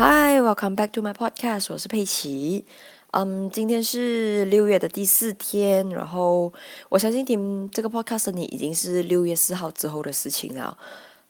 Hi, welcome back to my podcast。我是佩奇。嗯，今天是六月的第四天，然后我相信听这个 podcast 的你已经是六月四号之后的事情了。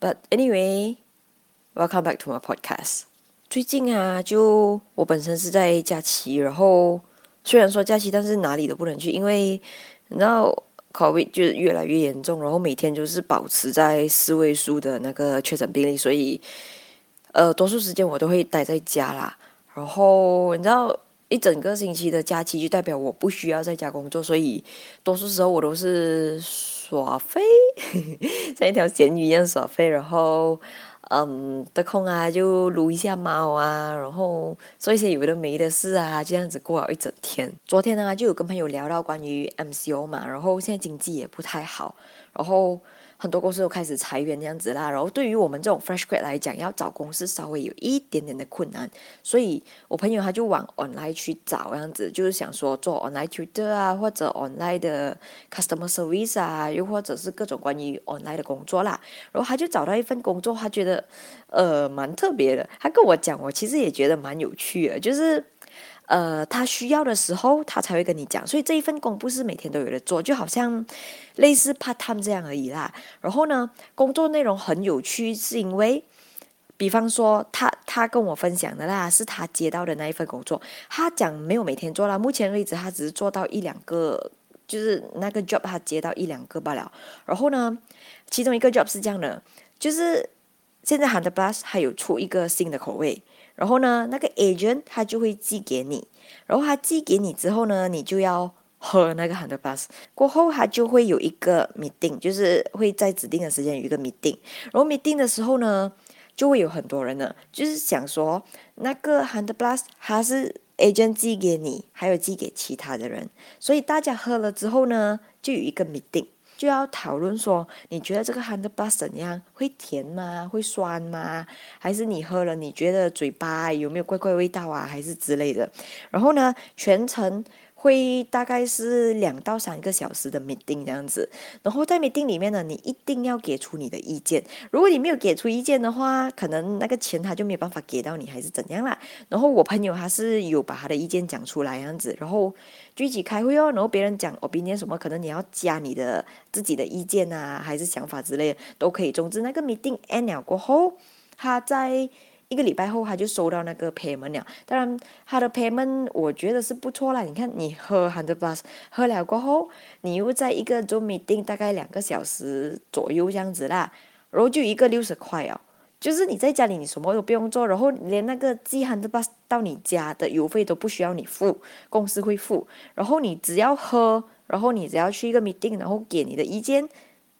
But anyway, welcome back to my podcast。最近啊，就我本身是在假期，然后虽然说假期，但是哪里都不能去，因为你知道 COVID 就越来越严重，然后每天就是保持在四位数的那个确诊病例，所以呃，多数时间我都会待在家啦。然后你知道，一整个星期的假期就代表我不需要在家工作，所以多数时候我都是耍飞，像一条咸鱼一样耍飞，然后。嗯，得空啊就撸一下猫啊，然后做一些有的没的事啊，这样子过了一整天。昨天呢就有跟朋友聊到关于 MCO 嘛，然后现在经济也不太好，然后。很多公司都开始裁员这样子啦，然后对于我们这种 fresh grad 来讲，要找公司稍微有一点点的困难，所以我朋友他就往 online 去找这样子，就是想说做 online tutor 啊，或者 online 的 customer service 啊，又或者是各种关于 online 的工作啦。然后他就找到一份工作，他觉得呃蛮特别的。他跟我讲，我其实也觉得蛮有趣的，就是。呃，他需要的时候，他才会跟你讲。所以这一份工不是每天都有的做，就好像类似 part time 这样而已啦。然后呢，工作内容很有趣，是因为，比方说他他跟我分享的啦，是他接到的那一份工作。他讲没有每天做啦，目前为止他只是做到一两个，就是那个 job 他接到一两个罢了。然后呢，其中一个 job 是这样的，就是现在 Hand Plus 还有出一个新的口味。然后呢，那个 agent 他就会寄给你，然后他寄给你之后呢，你就要喝那个 hundred plus。过后他就会有一个 meeting，就是会在指定的时间有一个 meeting。然后 meeting 的时候呢，就会有很多人呢，就是想说那个 hundred plus 他是 agent 寄给你，还有寄给其他的人，所以大家喝了之后呢，就有一个 meeting。就要讨论说，你觉得这个 hundred plus 怎样？会甜吗？会酸吗？还是你喝了，你觉得嘴巴有没有怪怪味道啊？还是之类的？然后呢，全程。会大概是两到三个小时的 meeting 这样子，然后在 meeting 里面呢，你一定要给出你的意见。如果你没有给出意见的话，可能那个钱他就没有办法给到你，还是怎样啦。然后我朋友他是有把他的意见讲出来这样子，然后具体开会哦，然后别人讲哦，别人什么，可能你要加你的自己的意见啊，还是想法之类的都可以。总之那个 meeting end 了过后，他在。一个礼拜后，他就收到那个 payment 了。当然，他的 payment 我觉得是不错啦。你看，你喝 hundred plus 喝了过后，你又在一个 Zoom meeting 大概两个小时左右这样子啦，然后就一个六十块哦。就是你在家里你什么都不用做，然后连那个寄 hundred plus 到你家的邮费都不需要你付，公司会付。然后你只要喝，然后你只要去一个 meeting，然后给你的意见，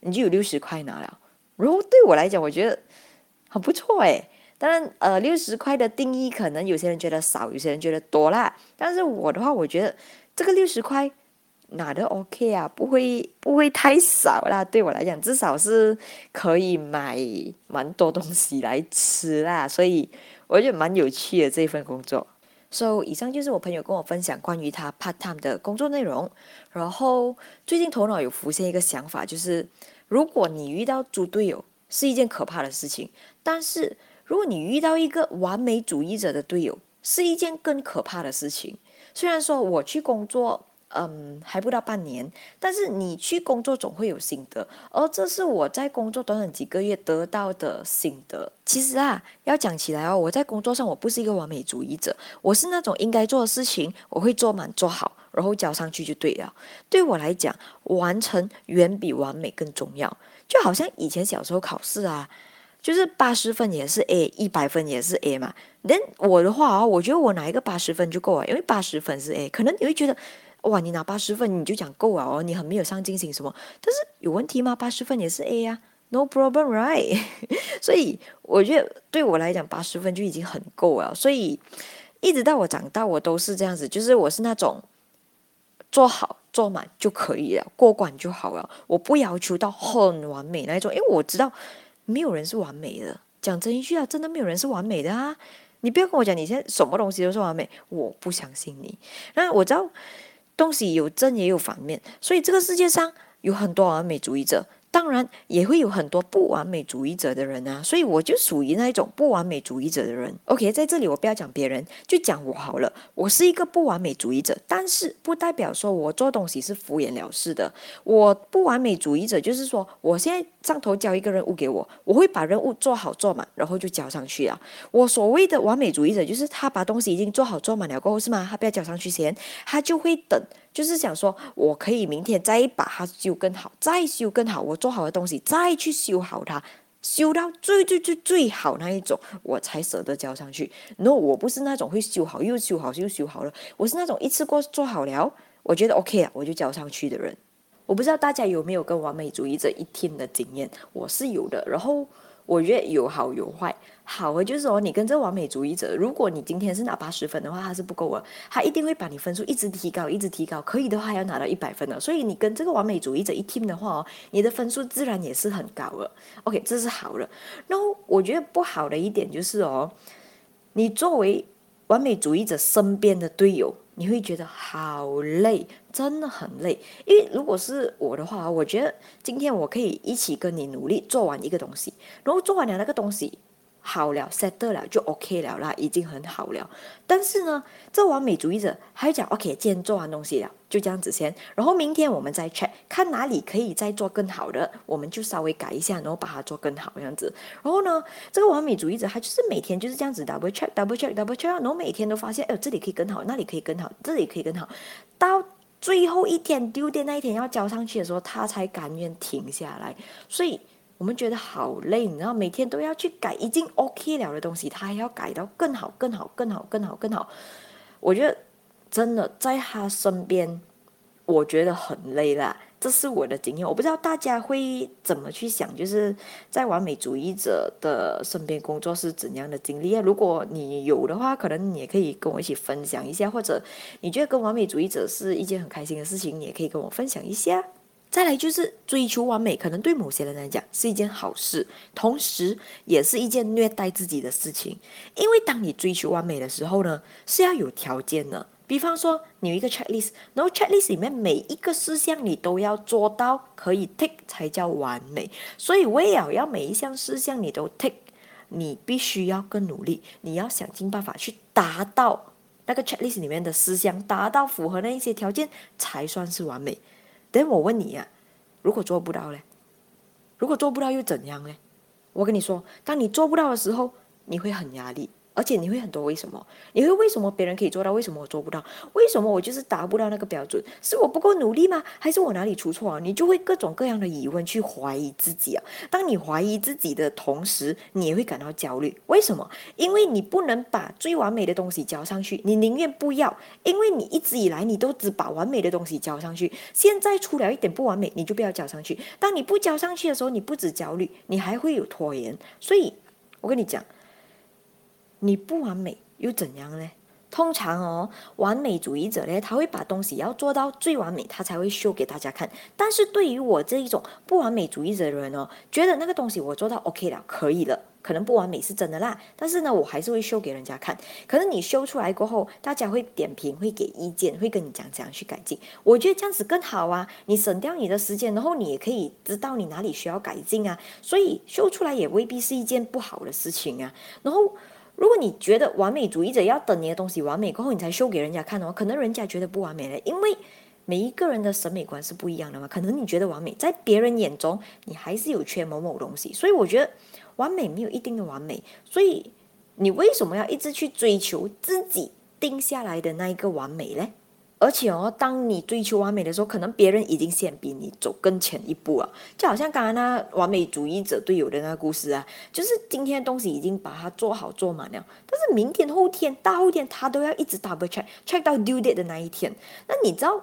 你就有六十块拿了。然后对我来讲，我觉得很不错诶。当然，呃，六十块的定义可能有些人觉得少，有些人觉得多啦。但是我的话，我觉得这个六十块拿的 OK 啊，不会不会太少啦。对我来讲，至少是可以买蛮多东西来吃啦。所以我觉得蛮有趣的这份工作。So 以上就是我朋友跟我分享关于他 part time 的工作内容。然后最近头脑有浮现一个想法，就是如果你遇到猪队友是一件可怕的事情，但是。如果你遇到一个完美主义者的队友，是一件更可怕的事情。虽然说我去工作，嗯，还不到半年，但是你去工作总会有心得，而这是我在工作短短几个月得到的心得。其实啊，要讲起来哦，我在工作上我不是一个完美主义者，我是那种应该做的事情我会做满做好，然后交上去就对了。对我来讲，完成远比完美更重要。就好像以前小时候考试啊。就是八十分也是 A，一百分也是 A 嘛。那我的话啊，我觉得我拿一个八十分就够了，因为八十分是 A。可能你会觉得，哇，你拿八十分你就讲够了哦，你很没有上进心什么？但是有问题吗？八十分也是 A 呀，No problem，right？所以我觉得对我来讲，八十分就已经很够了。所以一直到我长大，我都是这样子，就是我是那种做好做满就可以了，过关就好了。我不要求到很完美那种，因为我知道。没有人是完美的，讲真一句啊，真的没有人是完美的啊！你不要跟我讲你现在什么东西都是完美，我不相信你。那我知道东西有正也有反面，所以这个世界上有很多完美主义者，当然也会有很多不完美主义者的人啊，所以我就属于那一种不完美主义者的人。OK，在这里我不要讲别人，就讲我好了。我是一个不完美主义者，但是不代表说我做东西是敷衍了事的。我不完美主义者就是说，我现在上头交一个任务给我，我会把任务做好做满，然后就交上去啊。我所谓的完美主义者，就是他把东西已经做好做满了过后，是吗？他不要交上去先，他就会等。就是想说，我可以明天再把它修更好，再修更好，我做好的东西再去修好它，修到最最最最好那一种，我才舍得交上去。No，我不是那种会修好又修好又修好了，我是那种一次过做好了，我觉得 OK 啊，我就交上去的人。我不知道大家有没有跟完美主义者一天的经验，我是有的。然后。我觉得有好有坏，好的就是说，你跟这完美主义者，如果你今天是拿八十分的话，他是不够的，他一定会把你分数一直提高，一直提高，可以的话要拿到一百分的。所以你跟这个完美主义者一听的话哦，你的分数自然也是很高的。OK，这是好的。然后我觉得不好的一点就是哦，你作为完美主义者身边的队友。你会觉得好累，真的很累。因为如果是我的话，我觉得今天我可以一起跟你努力做完一个东西，然后做完了那个东西。好了，set 了就 OK 了啦，已经很好了。但是呢，这完美主义者还讲 OK，今天做完东西了，就这样子先。然后明天我们再 check，看哪里可以再做更好的，我们就稍微改一下，然后把它做更好这样子。然后呢，这个完美主义者他就是每天就是这样子 double check，double check，double check，然后每天都发现，哎，这里可以更好，那里可以更好，这里可以更好。到最后一天丢电那一天要交上去的时候，他才甘愿停下来。所以。我们觉得好累，你知道，每天都要去改已经 OK 了的东西，他还要改到更好、更好、更好、更好、更好。我觉得真的在他身边，我觉得很累啦。这是我的经验，我不知道大家会怎么去想，就是在完美主义者的身边工作是怎样的经历啊？如果你有的话，可能你也可以跟我一起分享一下，或者你觉得跟完美主义者是一件很开心的事情，你也可以跟我分享一下。再来就是追求完美，可能对某些人来讲是一件好事，同时也是一件虐待自己的事情。因为当你追求完美的时候呢，是要有条件的。比方说，你有一个 checklist，然后 checklist 里面每一个事项你都要做到，可以 tick 才叫完美。所以为了要每一项事项你都 tick，你必须要更努力，你要想尽办法去达到那个 checklist 里面的事项，达到符合那一些条件才算是完美。等我问你呀，如果做不到呢？如果做不到又怎样呢？我跟你说，当你做不到的时候，你会很压力。而且你会很多为什么？你会为什么别人可以做到，为什么我做不到？为什么我就是达不到那个标准？是我不够努力吗？还是我哪里出错啊？你就会各种各样的疑问去怀疑自己啊。当你怀疑自己的同时，你也会感到焦虑。为什么？因为你不能把最完美的东西交上去，你宁愿不要，因为你一直以来你都只把完美的东西交上去，现在出了一点不完美，你就不要交上去。当你不交上去的时候，你不止焦虑，你还会有拖延。所以，我跟你讲。你不完美又怎样呢？通常哦，完美主义者呢，他会把东西要做到最完美，他才会秀给大家看。但是对于我这一种不完美主义者的人哦，觉得那个东西我做到 OK 了，可以了，可能不完美是真的啦。但是呢，我还是会秀给人家看。可能你秀出来过后，大家会点评，会给意见，会跟你讲怎样去改进。我觉得这样子更好啊，你省掉你的时间，然后你也可以知道你哪里需要改进啊。所以秀出来也未必是一件不好的事情啊。然后。如果你觉得完美主义者要等你的东西完美过后你才秀给人家看的话，可能人家觉得不完美了，因为每一个人的审美观是不一样的嘛。可能你觉得完美，在别人眼中你还是有缺某某东西，所以我觉得完美没有一定的完美。所以你为什么要一直去追求自己定下来的那一个完美呢？而且哦，当你追求完美的时候，可能别人已经先比你走更前一步了。就好像刚刚那完美主义者队友的那个故事啊，就是今天东西已经把它做好做满了，但是明天、后天、大后天他都要一直 double check check 到 due date 的那一天。那你知道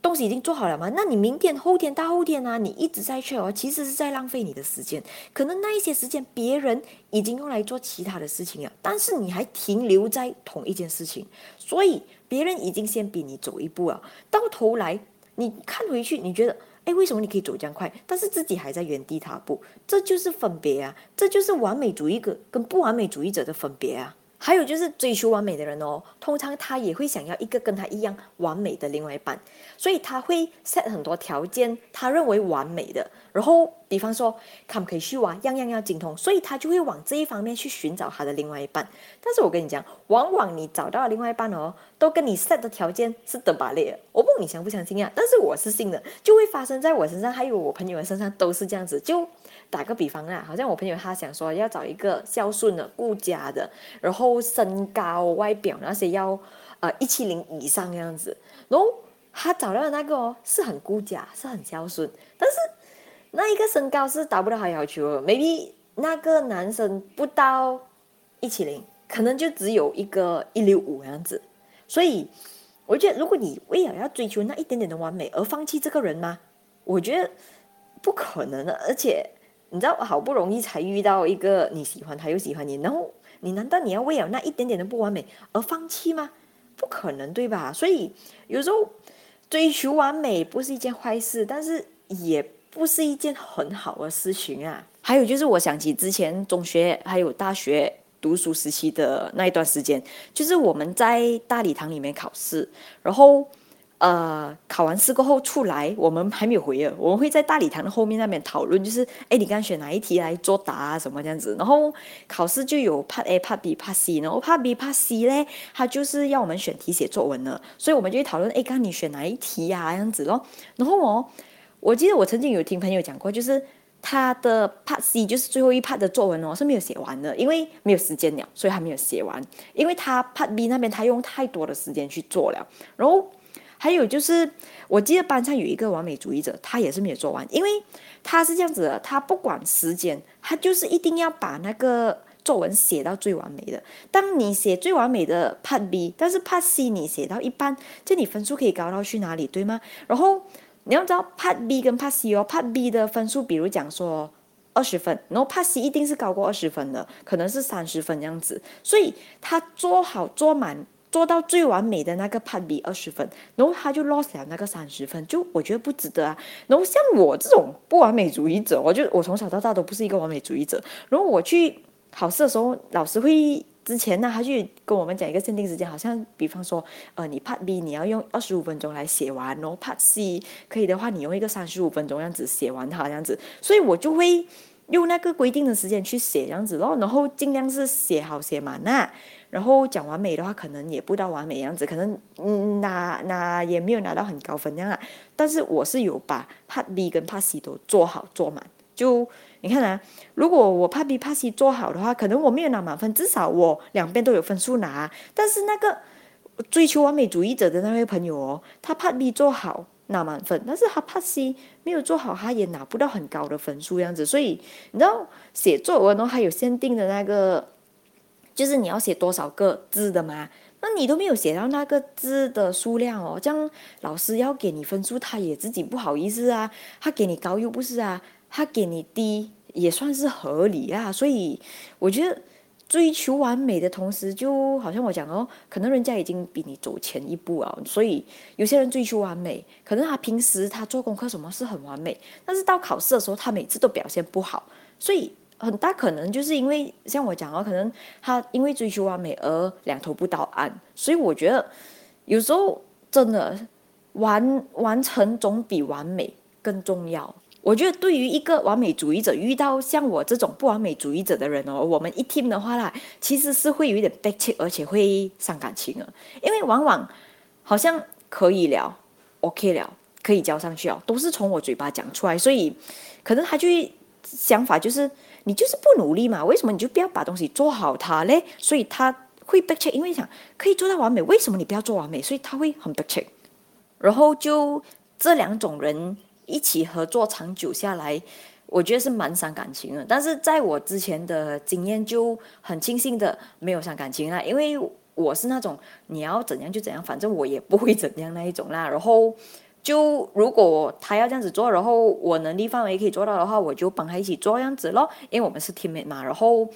东西已经做好了吗？那你明天、后天、大后天啊，你一直在 check 哦，其实是在浪费你的时间。可能那一些时间别人已经用来做其他的事情了，但是你还停留在同一件事情，所以。别人已经先比你走一步了，到头来你看回去，你觉得，哎，为什么你可以走这样快，但是自己还在原地踏步？这就是分别啊，这就是完美主义者跟不完美主义者的分别啊。还有就是追求完美的人哦，通常他也会想要一个跟他一样完美的另外一半，所以他会 set 很多条件，他认为完美的。然后，比方说，可不可以修啊，样样要精通，所以他就会往这一方面去寻找他的另外一半。但是我跟你讲，往往你找到的另外一半哦，都跟你 set 的条件是德巴列。我不你相不相信啊？但是我是信的，就会发生在我身上，还有我朋友的身上都是这样子。就打个比方啊，好像我朋友他想说要找一个孝顺的、顾家的，然后身高、外表那些要呃一七零以上这样子。然后他找到的那个哦，是很顾家，是很孝顺，但是。那一个身高是达不到他要求，maybe 那个男生不到一七零，可能就只有一个一六五样子。所以我觉得，如果你为了要追求那一点点的完美而放弃这个人吗？我觉得不可能的。而且你知道，好不容易才遇到一个你喜欢他又喜欢你，然后你难道你要为了那一点点的不完美而放弃吗？不可能，对吧？所以有时候追求完美不是一件坏事，但是也。不是一件很好的事情啊！还有就是，我想起之前中学还有大学读书时期的那一段时间，就是我们在大礼堂里面考试，然后呃考完试过后出来，我们还没有回啊，我们会在大礼堂的后面那边讨论，就是哎，你刚选哪一题来作答啊？什么这样子？然后考试就有 Part A、Part B、怕 C，然后 Part B、怕 C 呢，他就是要我们选题写作文了，所以我们就会讨论，哎，刚你选哪一题呀？这样子咯，然后我。我记得我曾经有听朋友讲过，就是他的 Part C 就是最后一 Part 的作文哦是没有写完的，因为没有时间了，所以还没有写完。因为他 Part B 那边他用太多的时间去做了。然后还有就是，我记得班上有一个完美主义者，他也是没有做完，因为他是这样子的，他不管时间，他就是一定要把那个作文写到最完美的。当你写最完美的 Part B，但是 Part C 你写到一半，这你分数可以高到去哪里，对吗？然后。你要知道，Part B 跟 Part C 哦，Part B 的分数，比如讲说二十分，然后 Part C 一定是高过二十分的，可能是三十分这样子。所以他做好做满，做到最完美的那个 Part B 二十分，然后他就 lost 了那个三十分，就我觉得不值得啊。然后像我这种不完美主义者，我就我从小到大都不是一个完美主义者。然后我去考试的时候，老师会。之前呢，他去跟我们讲一个限定时间，好像比方说，呃，你 Part B 你要用二十五分钟来写完，然后 Part C 可以的话，你用一个三十五分钟样子写完它这样子，所以我就会用那个规定的时间去写这样子咯，然后尽量是写好写满那，然后讲完美的话，可能也不到完美样子，可能嗯拿拿也没有拿到很高分这样啊，但是我是有把 Part B 跟 Part C 都做好做满，就。你看啊，如果我怕 B 怕 C 做好的话，可能我没有拿满分，至少我两边都有分数拿。但是那个追求完美主义者的那位朋友哦，他怕 B 做好拿满分，但是他怕 C 没有做好，他也拿不到很高的分数样子。所以你知道写作文哦，还有限定的那个，就是你要写多少个字的嘛？那你都没有写到那个字的数量哦，这样老师要给你分数，他也自己不好意思啊，他给你高又不是啊。他给你低也算是合理啊，所以我觉得追求完美的同时，就好像我讲哦，可能人家已经比你走前一步啊，所以有些人追求完美，可能他平时他做功课什么是很完美，但是到考试的时候他每次都表现不好，所以很大可能就是因为像我讲哦，可能他因为追求完美而两头不到岸，所以我觉得有时候真的完完成总比完美更重要。我觉得对于一个完美主义者，遇到像我这种不完美主义者的人哦，我们一 team 的话啦，其实是会有一点悲切，而且会伤感情啊。因为往往好像可以了，OK 了，可以交上去哦，都是从我嘴巴讲出来，所以可能他就想法就是你就是不努力嘛，为什么你就不要把东西做好它嘞？所以他会悲切，因为想可以做到完美，为什么你不要做完美？所以他会很悲切。然后就这两种人。一起合作长久下来，我觉得是蛮伤感情的。但是在我之前的经验就很庆幸的没有伤感情啦，因为我是那种你要怎样就怎样，反正我也不会怎样那一种啦。然后就如果他要这样子做，然后我能力范围可以做到的话，我就帮他一起做样子咯。因为我们是 team 嘛。然后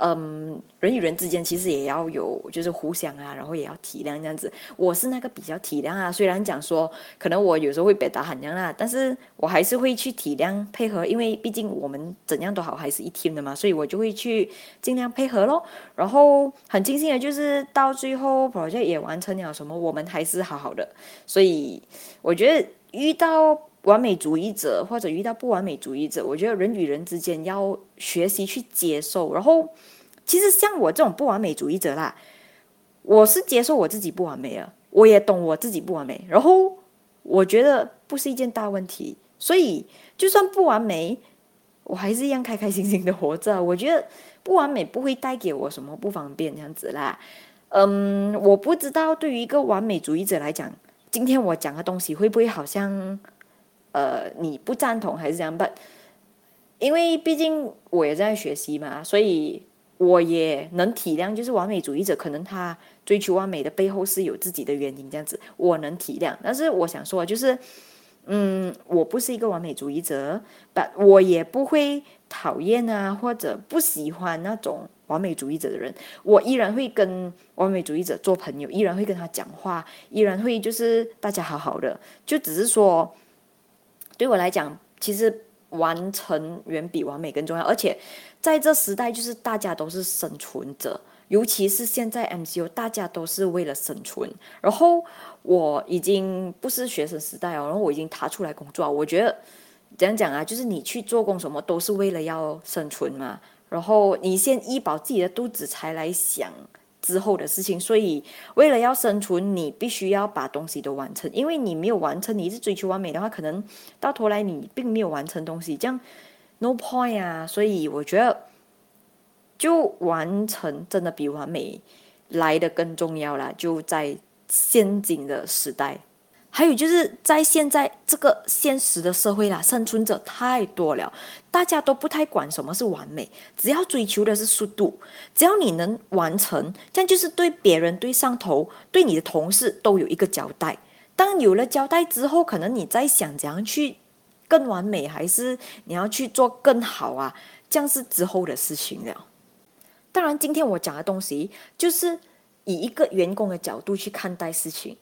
嗯，人与人之间其实也要有，就是互相啊，然后也要体谅这样子。我是那个比较体谅啊，虽然讲说可能我有时候会表达很娘啦，但是我还是会去体谅配合，因为毕竟我们怎样都好还是一 team 的嘛，所以我就会去尽量配合咯。然后很庆幸的就是到最后 project 也完成了，什么我们还是好好的。所以我觉得遇到完美主义者或者遇到不完美主义者，我觉得人与人之间要学习去接受，然后。其实像我这种不完美主义者啦，我是接受我自己不完美的，我也懂我自己不完美，然后我觉得不是一件大问题，所以就算不完美，我还是一样开开心心的活着。我觉得不完美不会带给我什么不方便这样子啦。嗯，我不知道对于一个完美主义者来讲，今天我讲的东西会不会好像呃你不赞同还是这样？不，因为毕竟我也在学习嘛，所以。我也能体谅，就是完美主义者，可能他追求完美的背后是有自己的原因，这样子我能体谅。但是我想说，就是，嗯，我不是一个完美主义者，但我也不会讨厌啊，或者不喜欢那种完美主义者的人。我依然会跟完美主义者做朋友，依然会跟他讲话，依然会就是大家好好的。就只是说，对我来讲，其实。完成远比完美更重要，而且在这时代，就是大家都是生存者，尤其是现在 MCU，大家都是为了生存。然后我已经不是学生时代哦，然后我已经踏出来工作，我觉得怎样讲啊，就是你去做工什么都是为了要生存嘛，然后你先医饱自己的肚子，才来想。之后的事情，所以为了要生存，你必须要把东西都完成。因为你没有完成，你一直追求完美的话，可能到头来你并没有完成东西，这样 no point 啊。所以我觉得，就完成真的比完美来的更重要啦。就在现今的时代。还有就是在现在这个现实的社会啦，生存者太多了，大家都不太管什么是完美，只要追求的是速度，只要你能完成，这样就是对别人、对上头、对你的同事都有一个交代。当有了交代之后，可能你在想怎样去更完美，还是你要去做更好啊？这样是之后的事情了。当然，今天我讲的东西就是以一个员工的角度去看待事情。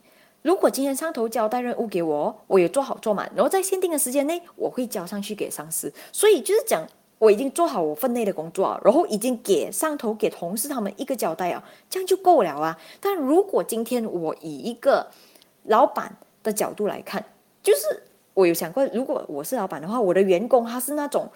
如果今天上头交代任务给我，我有做好做满，然后在限定的时间内，我会交上去给上司。所以就是讲，我已经做好我分内的工作，然后已经给上头、给同事他们一个交代啊，这样就够了啊。但如果今天我以一个老板的角度来看，就是我有想过，如果我是老板的话，我的员工他是那种。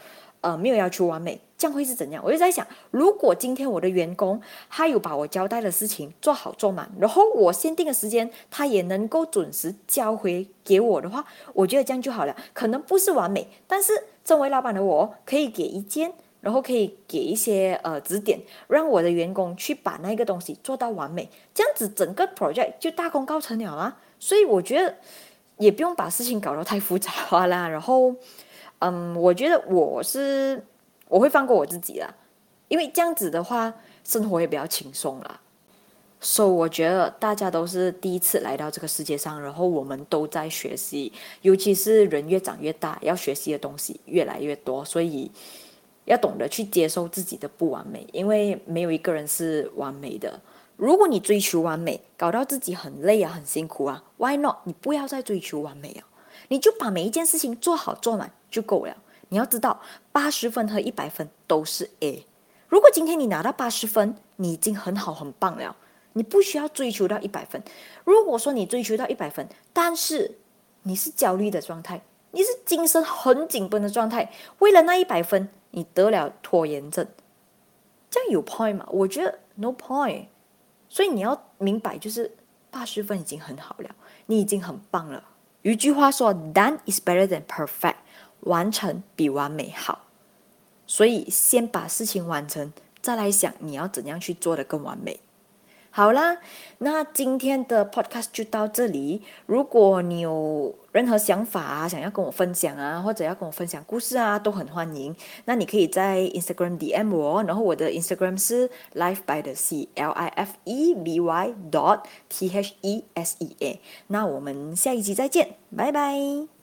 呃，没有要求完美，这样会是怎样？我就在想，如果今天我的员工他有把我交代的事情做好做满，然后我限定的时间他也能够准时交回给我的话，我觉得这样就好了。可能不是完美，但是作为老板的我可以给意见，然后可以给一些呃指点，让我的员工去把那个东西做到完美，这样子整个 project 就大功告成了啊。所以我觉得也不用把事情搞得太复杂啦，然后。嗯，我觉得我是我会放过我自己啦，因为这样子的话，生活也比较轻松啦。所以我觉得大家都是第一次来到这个世界上，然后我们都在学习，尤其是人越长越大，要学习的东西越来越多，所以要懂得去接受自己的不完美，因为没有一个人是完美的。如果你追求完美，搞到自己很累啊，很辛苦啊，Why not？你不要再追求完美啊，你就把每一件事情做好做满。就够了。你要知道，八十分和一百分都是 A。如果今天你拿到八十分，你已经很好很棒了，你不需要追求到一百分。如果说你追求到一百分，但是你是焦虑的状态，你是精神很紧绷的状态，为了那一百分，你得了拖延症，这样有 point 吗？我觉得 no point。所以你要明白，就是八十分已经很好了，你已经很棒了。有一句话说，done is better than perfect。完成比完美好，所以先把事情完成，再来想你要怎样去做的更完美。好啦，那今天的 podcast 就到这里。如果你有任何想法啊，想要跟我分享啊，或者要跟我分享故事啊，都很欢迎。那你可以在 Instagram DM 我，然后我的 Instagram 是 Life by the Sea，L I F E B Y dot T H E S E A。那我们下一集再见，拜拜。